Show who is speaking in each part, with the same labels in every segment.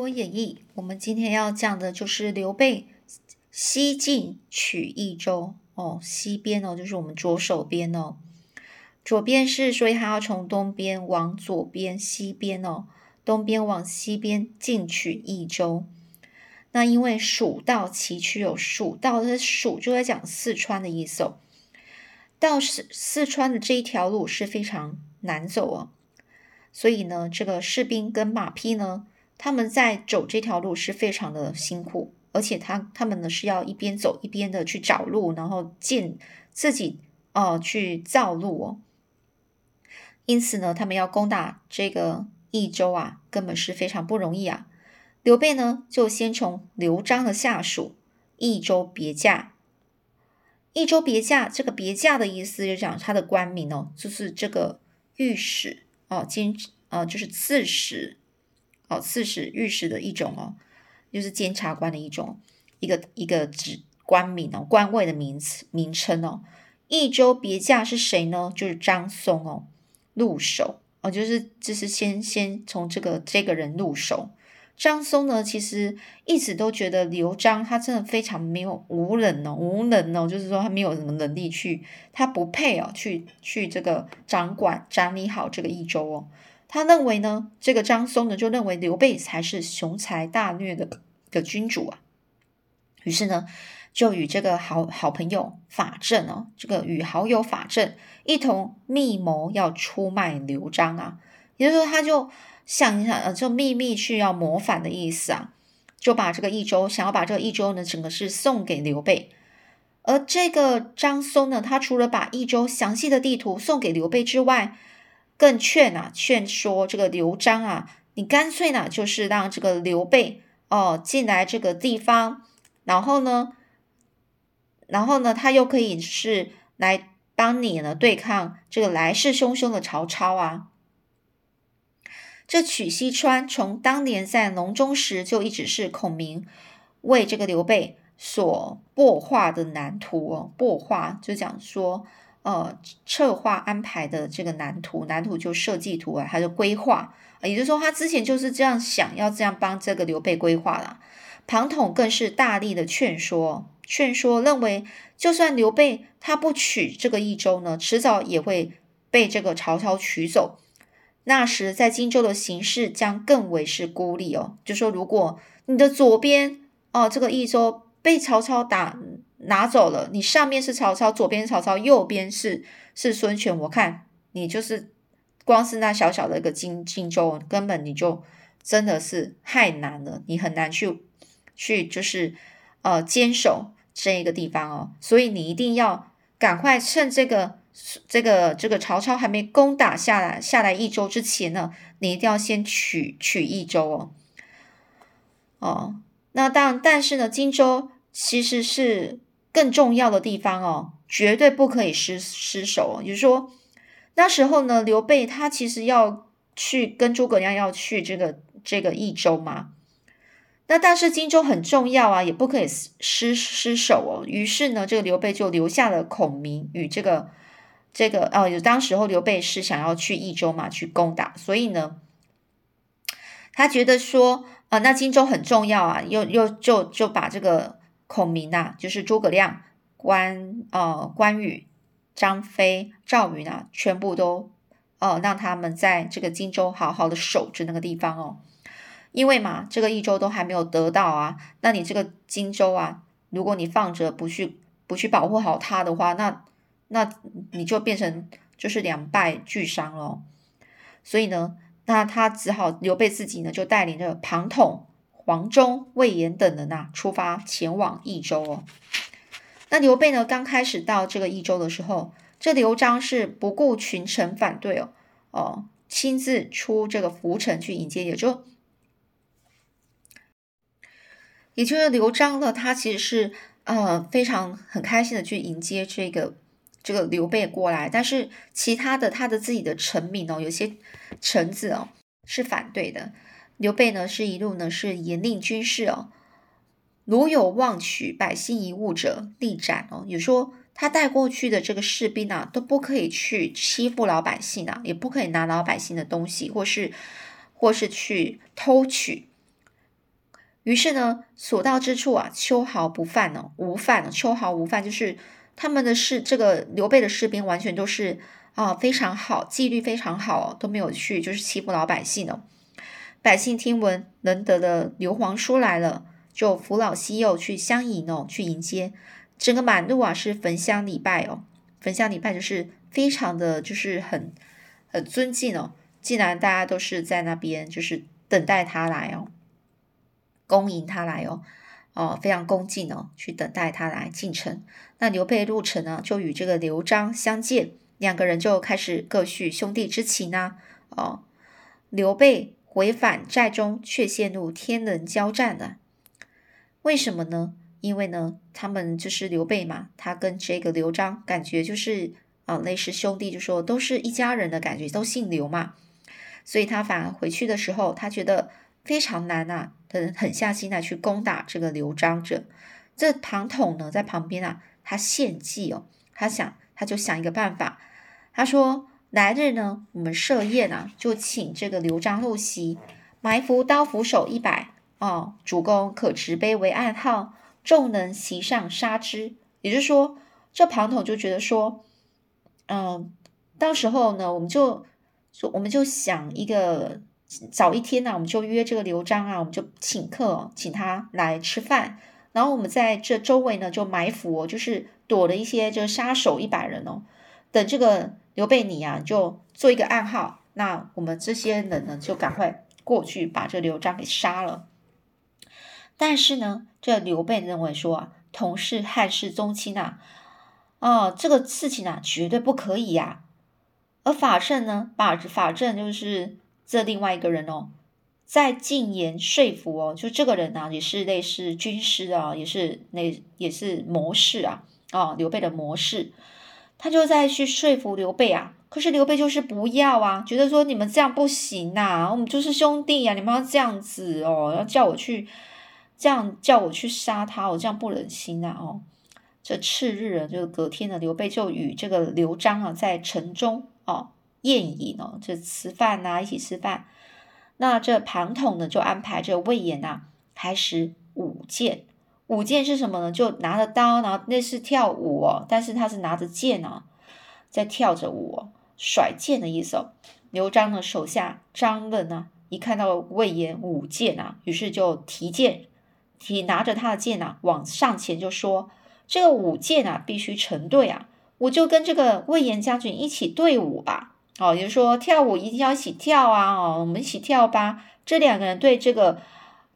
Speaker 1: 多演义，我们今天要讲的就是刘备西进取益州哦，西边哦，就是我们左手边哦，左边是，所以他要从东边往左边，西边哦，东边往西边进取益州。那因为蜀道崎岖哦，蜀道的蜀就在讲四川的意思哦，到四四川的这一条路是非常难走哦，所以呢，这个士兵跟马匹呢。他们在走这条路是非常的辛苦，而且他他们呢是要一边走一边的去找路，然后建自己哦去造路哦。因此呢，他们要攻打这个益州啊，根本是非常不容易啊。刘备呢就先从刘璋的下属益州别驾。益州别驾这个别驾的意思就讲他的官名哦，就是这个御史哦，兼呃就是刺史。哦，刺史、御史的一种哦，就是监察官的一种，一个一个职官名哦，官位的名词名称哦。益州别驾是谁呢？就是张松哦，入手哦，就是就是先先从这个这个人入手。张松呢，其实一直都觉得刘璋他真的非常没有无能哦，无能哦，就是说他没有什么能力去，他不配哦，去去这个掌管掌理好这个益州哦。他认为呢，这个张松呢就认为刘备才是雄才大略的的君主啊，于是呢，就与这个好好朋友法正哦，这个与好友法正一同密谋要出卖刘璋啊，也就是说，他就想一想，呃，就秘密去要谋反的意思啊，就把这个益州想要把这个益州呢整个是送给刘备，而这个张松呢，他除了把益州详细的地图送给刘备之外，更劝啊，劝说这个刘璋啊，你干脆呢，就是让这个刘备哦进来这个地方，然后呢，然后呢，他又可以是来帮你呢对抗这个来势汹汹的曹操啊。这取西川，从当年在隆中时就一直是孔明为这个刘备所擘画的蓝图哦，擘画就讲说。呃，策划安排的这个蓝图，蓝图就设计图啊，还是规划，也就是说，他之前就是这样想要这样帮这个刘备规划了。庞统更是大力的劝说，劝说认为，就算刘备他不取这个益州呢，迟早也会被这个曹操取走。那时在荆州的形势将更为是孤立哦，就说如果你的左边哦，这个益州被曹操打。拿走了，你上面是曹操，左边曹操，右边是是孙权。我看你就是光是那小小的一个荆荆州，根本你就真的是太难了，你很难去去就是呃坚守这一个地方哦。所以你一定要赶快趁这个这个这个曹操还没攻打下来下来益州之前呢，你一定要先取取益州哦。哦，那当但是呢，荆州其实是。更重要的地方哦，绝对不可以失失手哦。也就是说，那时候呢，刘备他其实要去跟诸葛亮要去这个这个益州嘛。那但是荆州很重要啊，也不可以失失手哦。于是呢，这个刘备就留下了孔明与这个这个呃，有当时候刘备是想要去益州嘛，去攻打，所以呢，他觉得说啊，那荆州很重要啊，又又就就把这个。孔明呐，就是诸葛亮、关呃关羽、张飞、赵云啊，全部都呃让他们在这个荆州好好的守着那个地方哦。因为嘛，这个益州都还没有得到啊，那你这个荆州啊，如果你放着不去不去保护好它的话，那那你就变成就是两败俱伤了。所以呢，那他只好刘备自己呢，就带领着庞统。黄忠、魏延等人呐，出发前往益州哦。那刘备呢，刚开始到这个益州的时候，这刘璋是不顾群臣反对哦，哦，亲自出这个涪城去迎接，也就也就是刘璋呢，他其实是呃非常很开心的去迎接这个这个刘备过来，但是其他的他的自己的臣民哦，有些臣子哦是反对的。刘备呢，是一路呢是严令军士哦，如有妄取百姓遗物者，立斩哦。也说他带过去的这个士兵啊，都不可以去欺负老百姓啊，也不可以拿老百姓的东西，或是或是去偷取。于是呢，所到之处啊，秋毫不犯呢，无犯，秋毫无犯，就是他们的士，这个刘备的士兵完全都是啊非常好，纪律非常好，都没有去就是欺负老百姓哦。百姓听闻能得的刘皇叔来了，就扶老携幼去相迎哦，去迎接。整个满路啊是焚香礼拜哦，焚香礼拜就是非常的就是很很尊敬哦。既然大家都是在那边，就是等待他来哦，恭迎他来哦，哦，非常恭敬哦，去等待他来进城。那刘备入城呢，就与这个刘璋相见，两个人就开始各叙兄弟之情呐。哦，刘备。回返寨中，却陷入天人交战了。为什么呢？因为呢，他们就是刘备嘛，他跟这个刘璋感觉就是啊，类似兄弟，就说都是一家人的感觉，都姓刘嘛。所以他反而回去的时候，他觉得非常难啊，很狠下心来去攻打这个刘璋。者这庞统呢，在旁边啊，他献计哦，他想，他就想一个办法，他说。来日呢，我们设宴啊，就请这个刘璋入席，埋伏刀斧手一百哦，主公可持杯为暗号，众能席上杀之。也就是说，这庞统就觉得说，嗯，到时候呢，我们就说，我们就想一个早一天呢，我们就约这个刘璋啊，我们就请客，请他来吃饭，然后我们在这周围呢就埋伏，就是躲了一些这个杀手一百人哦，等这个。刘备，你呀就做一个暗号，那我们这些人呢就赶快过去把这刘璋给杀了。但是呢，这刘备认为说啊，同是汉室宗亲呐，哦，这个事情啊绝对不可以呀。而法正呢，法法正就是这另外一个人哦，在进言说服哦，就这个人呢也是类似军师啊，也是那也是谋士啊，哦，刘备的谋士。他就在去说服刘备啊，可是刘备就是不要啊，觉得说你们这样不行呐，我们就是兄弟呀，你们要这样子哦，要叫我去这样叫我去杀他，我这样不忍心啊哦。这次日啊，就隔天呢，刘备就与这个刘璋啊在城中哦宴饮哦，这吃饭呐，一起吃饭。那这庞统呢就安排这魏延呐开始舞剑。舞剑是什么呢？就拿着刀，然后那是跳舞哦，但是他是拿着剑哦，在跳着舞，哦甩剑的意思哦。刘璋的手下张任呢，一看到魏延舞剑啊，于是就提剑，提拿着他的剑啊，往上前就说：“这个舞剑啊，必须成对啊，我就跟这个魏延将军一起对舞吧。哦，也就是说跳舞一定要一起跳啊，哦，我们一起跳吧。这两个人对这个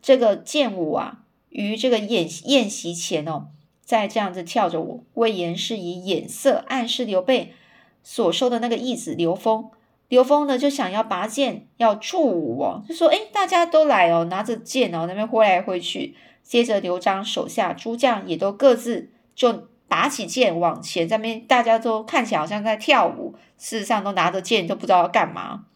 Speaker 1: 这个剑舞啊。”于这个宴宴席前哦，在这样子跳着舞，魏延是以眼色暗示刘备所说的那个义子刘封。刘封呢就想要拔剑要助舞哦，就说：“哎，大家都来哦，拿着剑哦，那边挥来挥去。”接着刘璋手下诸将也都各自就拔起剑往前，在那边大家都看起来好像在跳舞，事实上都拿着剑都不知道要干嘛。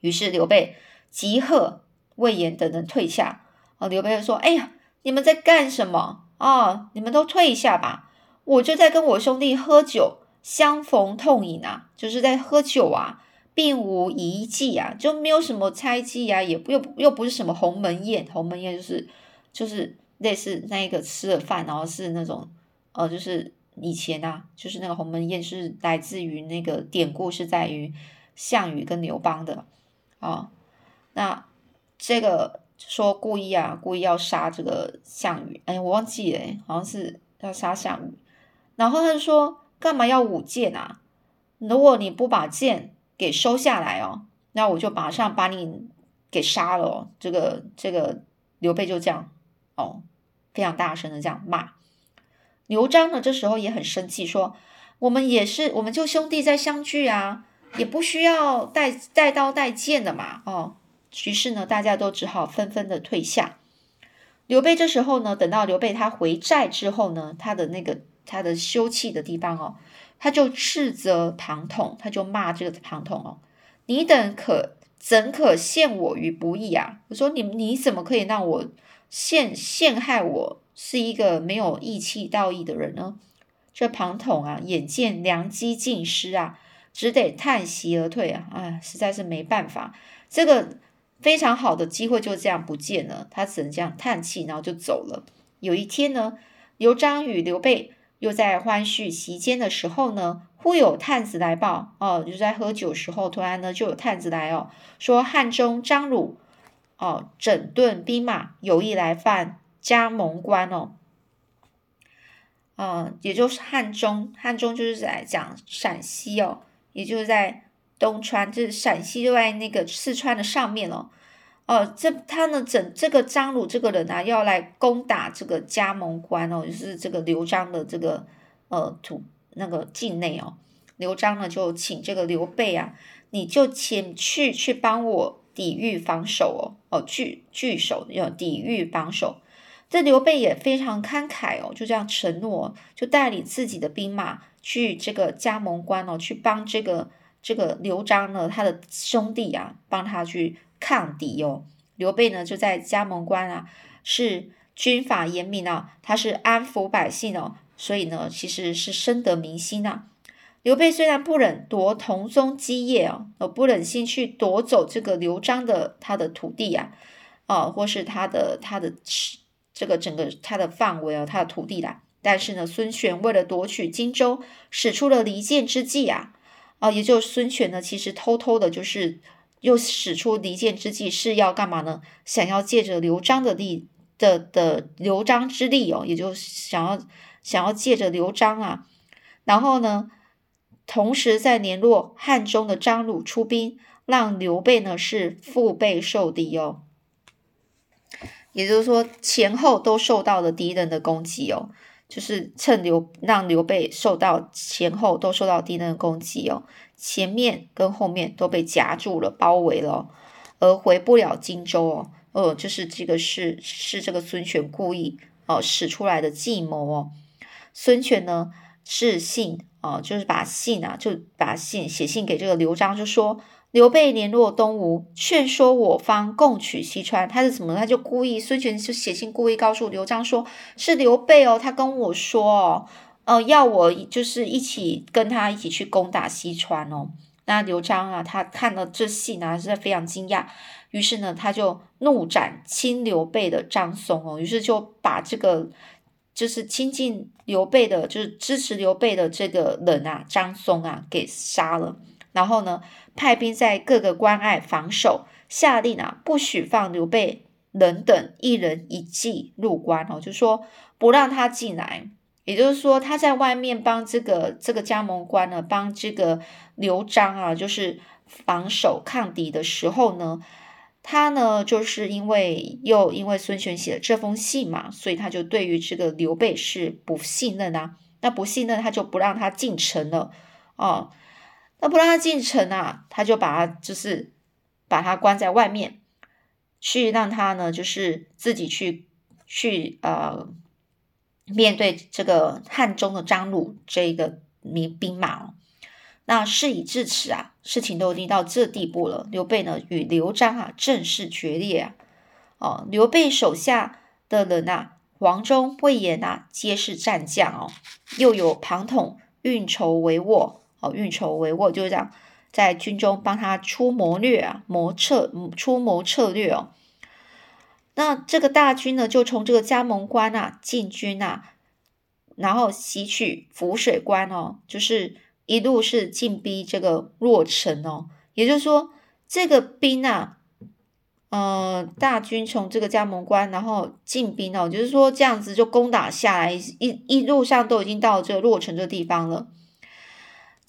Speaker 1: 于是刘备急喝魏延等人退下。哦，刘备就说：“哎呀！”你们在干什么啊？你们都退一下吧！我就在跟我兄弟喝酒，相逢痛饮啊，就是在喝酒啊，并无一计啊，就没有什么猜忌啊，也不又又不是什么鸿门宴，鸿门宴就是就是类似那个吃了饭，然后是那种呃，就是以前啊，就是那个鸿门宴是来自于那个典故，是在于项羽跟刘邦的啊，那这个。说故意啊，故意要杀这个项羽，哎，我忘记了，好像是要杀项羽。然后他就说，干嘛要舞剑啊？如果你不把剑给收下来哦，那我就马上把你给杀了。哦。这个这个刘备就这样哦，非常大声的这样骂。刘璋呢，这时候也很生气，说我们也是，我们就兄弟在相聚啊，也不需要带带刀带剑的嘛，哦。于是呢，大家都只好纷纷的退下。刘备这时候呢，等到刘备他回寨之后呢，他的那个他的休憩的地方哦，他就斥责庞统，他就骂这个庞统哦：“你等可怎可陷我于不义啊？我说你你怎么可以让我陷陷害我是一个没有义气道义的人呢？”这庞统啊，眼见良机尽失啊，只得叹息而退啊！哎，实在是没办法，这个。非常好的机会就这样不见了，他只能这样叹气，然后就走了。有一天呢，刘璋与刘备又在欢叙席间的时候呢，忽有探子来报，哦，就在喝酒时候，突然呢就有探子来哦，说汉中张鲁哦整顿兵马，有意来犯加盟关哦，嗯，也就是汉中，汉中就是在讲陕西哦，也就是在东川，就是陕西就在那个四川的上面哦。哦，这他呢，整这个张鲁这个人啊，要来攻打这个加盟关哦，就是这个刘璋的这个呃土那个境内哦。刘璋呢就请这个刘备啊，你就前去去帮我抵御防守哦，哦据据守要抵御防守。这刘备也非常慷慨哦，就这样承诺，就带领自己的兵马去这个加盟关哦，去帮这个这个刘璋呢，他的兄弟啊，帮他去。抗敌哦，刘备呢就在加盟关啊，是军法严明啊，他是安抚百姓哦，所以呢其实是深得民心呐。刘备虽然不忍夺同宗基业哦，呃不忍心去夺走这个刘璋的他的土地呀，哦或是他的他的这个整个他的范围啊，他的土地啦，但是呢孙权为了夺取荆州，使出了离间之计啊，啊也就是孙权呢其实偷偷的就是。又使出离间之计，是要干嘛呢？想要借着刘璋的力的的刘璋之力哦，也就想要想要借着刘璋啊，然后呢，同时再联络汉中的张鲁出兵，让刘备呢是腹背受敌哦。也就是说，前后都受到了敌人的攻击哦。就是趁刘让刘备受到前后都受到敌人的攻击哦，前面跟后面都被夹住了，包围了，而回不了荆州哦。呃，就是这个是是这个孙权故意哦使出来的计谋哦。孙权呢是信啊，就是把信啊，就把信写信给这个刘璋，就说。刘备联络东吴，劝说我方共取西川。他是怎么？他就故意孙权就写信故意告诉刘璋说，是刘备哦，他跟我说哦，呃，要我就是一起跟他一起去攻打西川哦。那刘璋啊，他看了这信啊，是非常惊讶，于是呢，他就怒斩亲刘备的张松哦，于是就把这个就是亲近刘备的，就是支持刘备的这个人啊，张松啊，给杀了。然后呢，派兵在各个关隘防守，下令啊，不许放刘备人等一人一骑入关哦，就说不让他进来。也就是说，他在外面帮这个这个加盟关呢，帮这个刘璋啊，就是防守抗敌的时候呢，他呢，就是因为又因为孙权写了这封信嘛，所以他就对于这个刘备是不信任啊。那不信任，他就不让他进城了哦。那不让他进城啊，他就把他就是把他关在外面，去让他呢就是自己去去呃面对这个汉中的张鲁这个民兵马。那事已至此啊，事情都已经到这地步了。刘备呢与刘璋啊正式决裂啊。哦，刘备手下的人呐，黄忠、魏延呐，皆是战将哦，又有庞统运筹帷幄。哦，运筹帷幄就是这样，在军中帮他出谋略啊，谋策出谋策略哦。那这个大军呢，就从这个加盟关啊进军啊，然后袭取浮水关哦，就是一路是进逼这个洛城哦。也就是说，这个兵啊，呃，大军从这个加盟关然后进兵哦，就是说这样子就攻打下来，一一路上都已经到这个洛城这个地方了。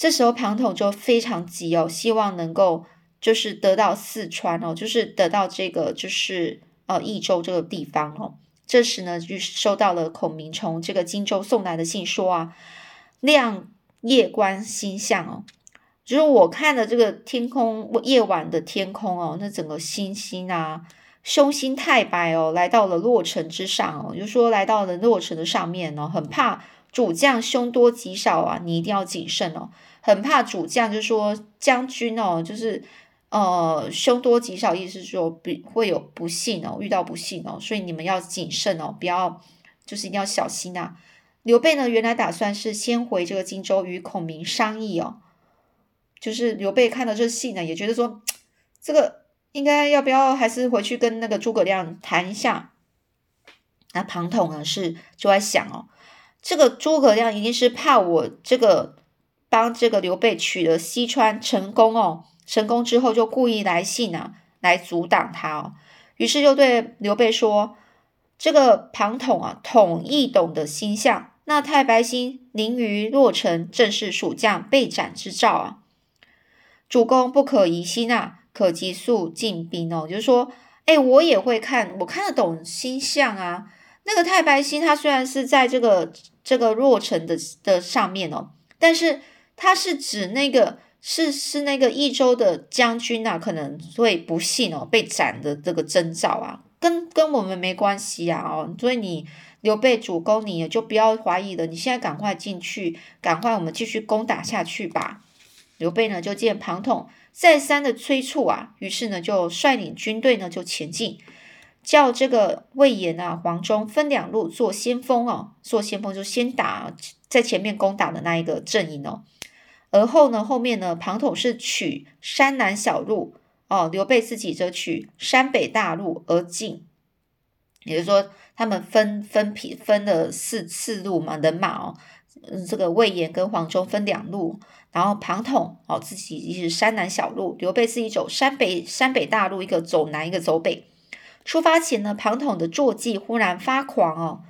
Speaker 1: 这时候庞统就非常急哦，希望能够就是得到四川哦，就是得到这个就是呃益州这个地方哦。这时呢，就收到了孔明从这个荆州送来的信，说啊，亮夜观星象哦，就是我看的这个天空夜晚的天空哦，那整个星星啊，凶星太白哦，来到了洛城之上哦，就说来到了洛城的上面哦，很怕主将凶多吉少啊，你一定要谨慎哦。很怕主将，就是说将军哦，就是呃凶多吉少，意思是说比会有不幸哦，遇到不幸哦，所以你们要谨慎哦，不要就是一定要小心呐。刘备呢，原来打算是先回这个荆州与孔明商议哦，就是刘备看到这信呢，也觉得说 这个应该要不要还是回去跟那个诸葛亮谈一下？那庞统呢是就在想哦，这个诸葛亮一定是怕我这个帮这个刘备取了西川成功哦，成功之后就故意来信啊，来阻挡他哦。于是就对刘备说：“这个庞统啊，统易懂的心象，那太白星临于洛城，正是蜀将被斩之兆啊！主公不可疑心啊，可急速进兵哦。就是说，哎，我也会看，我看得懂星象啊。那个太白星，它虽然是在这个这个洛城的的上面哦，但是它是指那个。”是是那个益州的将军啊，可能会不幸哦被斩的这个征兆啊，跟跟我们没关系啊哦，所以你刘备主公，你也就不要怀疑了，你现在赶快进去，赶快我们继续攻打下去吧。刘备呢就见庞统再三的催促啊，于是呢就率领军队呢就前进，叫这个魏延啊、黄忠分两路做先锋哦，做先锋就先打在前面攻打的那一个阵营哦。而后呢，后面呢，庞统是取山南小路哦，刘备自己则取山北大路而进。也就是说，他们分分批分了四四路嘛，人马哦，嗯，这个魏延跟黄忠分两路，然后庞统哦自己是山南小路，刘备自己走山北山北大路，一个走南，一个走北。出发前呢，庞统的坐骑忽然发狂哦，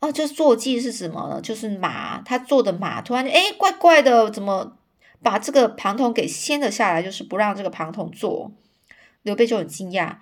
Speaker 1: 哦，这坐骑是什么呢？就是马，他坐的马突然就哎，怪怪的，怎么？把这个庞统给掀了下来，就是不让这个庞统坐。刘备就很惊讶，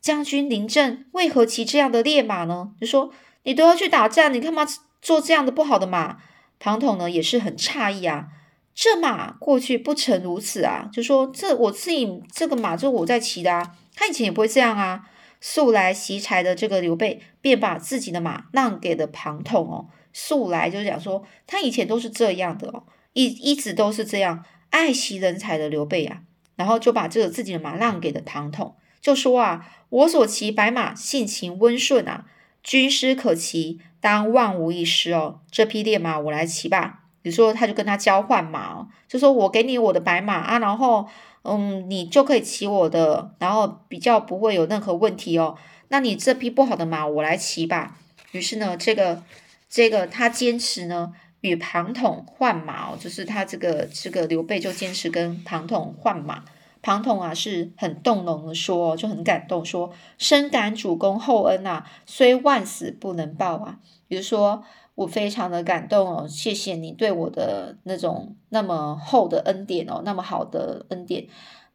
Speaker 1: 将军临阵为何骑这样的烈马呢？就说你都要去打仗，你干嘛坐这样的不好的马？庞统呢也是很诧异啊，这马过去不曾如此啊，就说这我自己这个马就是我在骑的啊，他以前也不会这样啊。素来袭柴的这个刘备便把自己的马让给了庞统哦，素来就是讲说他以前都是这样的哦。一一直都是这样爱惜人才的刘备啊，然后就把这个自己的马让给了庞统，就说啊，我所骑白马性情温顺啊，军师可骑，当万无一失哦。这匹烈马我来骑吧。你说，他就跟他交换马哦，就说我给你我的白马啊，然后嗯，你就可以骑我的，然后比较不会有任何问题哦。那你这匹不好的马我来骑吧。于是呢，这个这个他坚持呢。与庞统换马哦，就是他这个这个刘备就坚持跟庞统换马。庞统啊是很动容的说，就很感动说：“深感主公厚恩呐，虽万死不能报啊。”比如说我非常的感动哦，谢谢你对我的那种那么厚的恩典哦，那么好的恩典。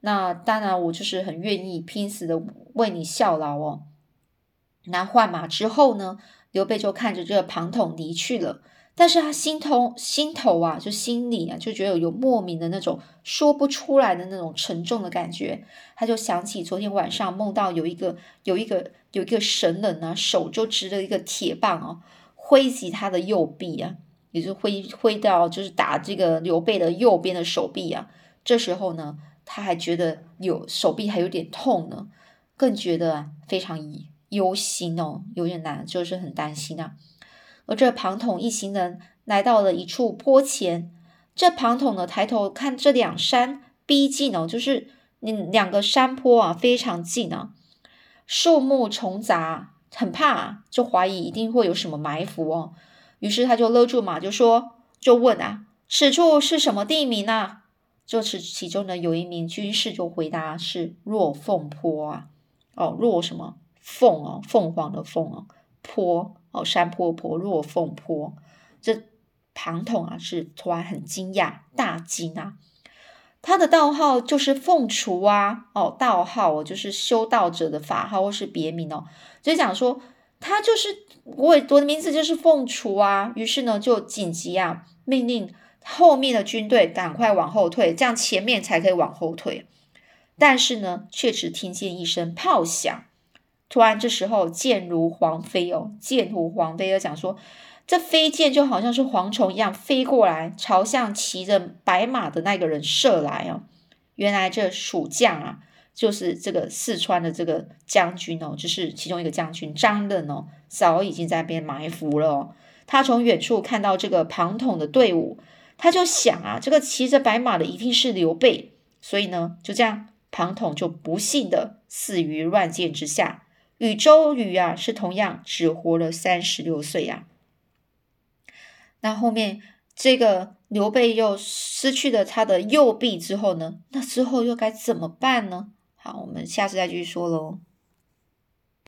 Speaker 1: 那当然我就是很愿意拼死的为你效劳哦。那换马之后呢，刘备就看着这个庞统离去了。但是他心头心头啊，就心里啊，就觉得有莫名的那种说不出来的那种沉重的感觉。他就想起昨天晚上梦到有一个有一个有一个神人啊，手就执着一个铁棒哦，挥击他的右臂啊，也就挥挥到就是打这个刘备的右边的手臂啊。这时候呢，他还觉得有手臂还有点痛呢，更觉得非常忧心哦，有点难，就是很担心啊。而这庞统一行人来到了一处坡前，这庞统呢抬头看这两山逼近哦，就是嗯两个山坡啊非常近啊，树木丛杂，很怕，就怀疑一定会有什么埋伏哦。于是他就勒住马，就说就问啊，此处是什么地名啊？就是其中呢有一名军士就回答是若凤坡啊，哦若什么凤哦，凤凰的凤哦，坡。哦，山坡坡，若凤坡，这庞统啊是突然很惊讶，大惊啊！他的道号就是凤雏啊，哦，道号就是修道者的法号或是别名哦，就讲说他就是我我的名字就是凤雏啊。于是呢，就紧急啊，命令后面的军队赶快往后退，这样前面才可以往后退。但是呢，却只听见一声炮响。突然，这时候箭如黄飞哦，箭如黄飞，就讲说这飞箭就好像是蝗虫一样飞过来，朝向骑着白马的那个人射来哦。原来这蜀将啊，就是这个四川的这个将军哦，就是其中一个将军张任哦，早已经在那边埋伏了哦。他从远处看到这个庞统的队伍，他就想啊，这个骑着白马的一定是刘备，所以呢，就这样庞统就不幸的死于乱箭之下。与周瑜啊是同样只活了三十六岁呀。那后面这个刘备又失去了他的右臂之后呢？那之后又该怎么办呢？好，我们下次再继续说喽。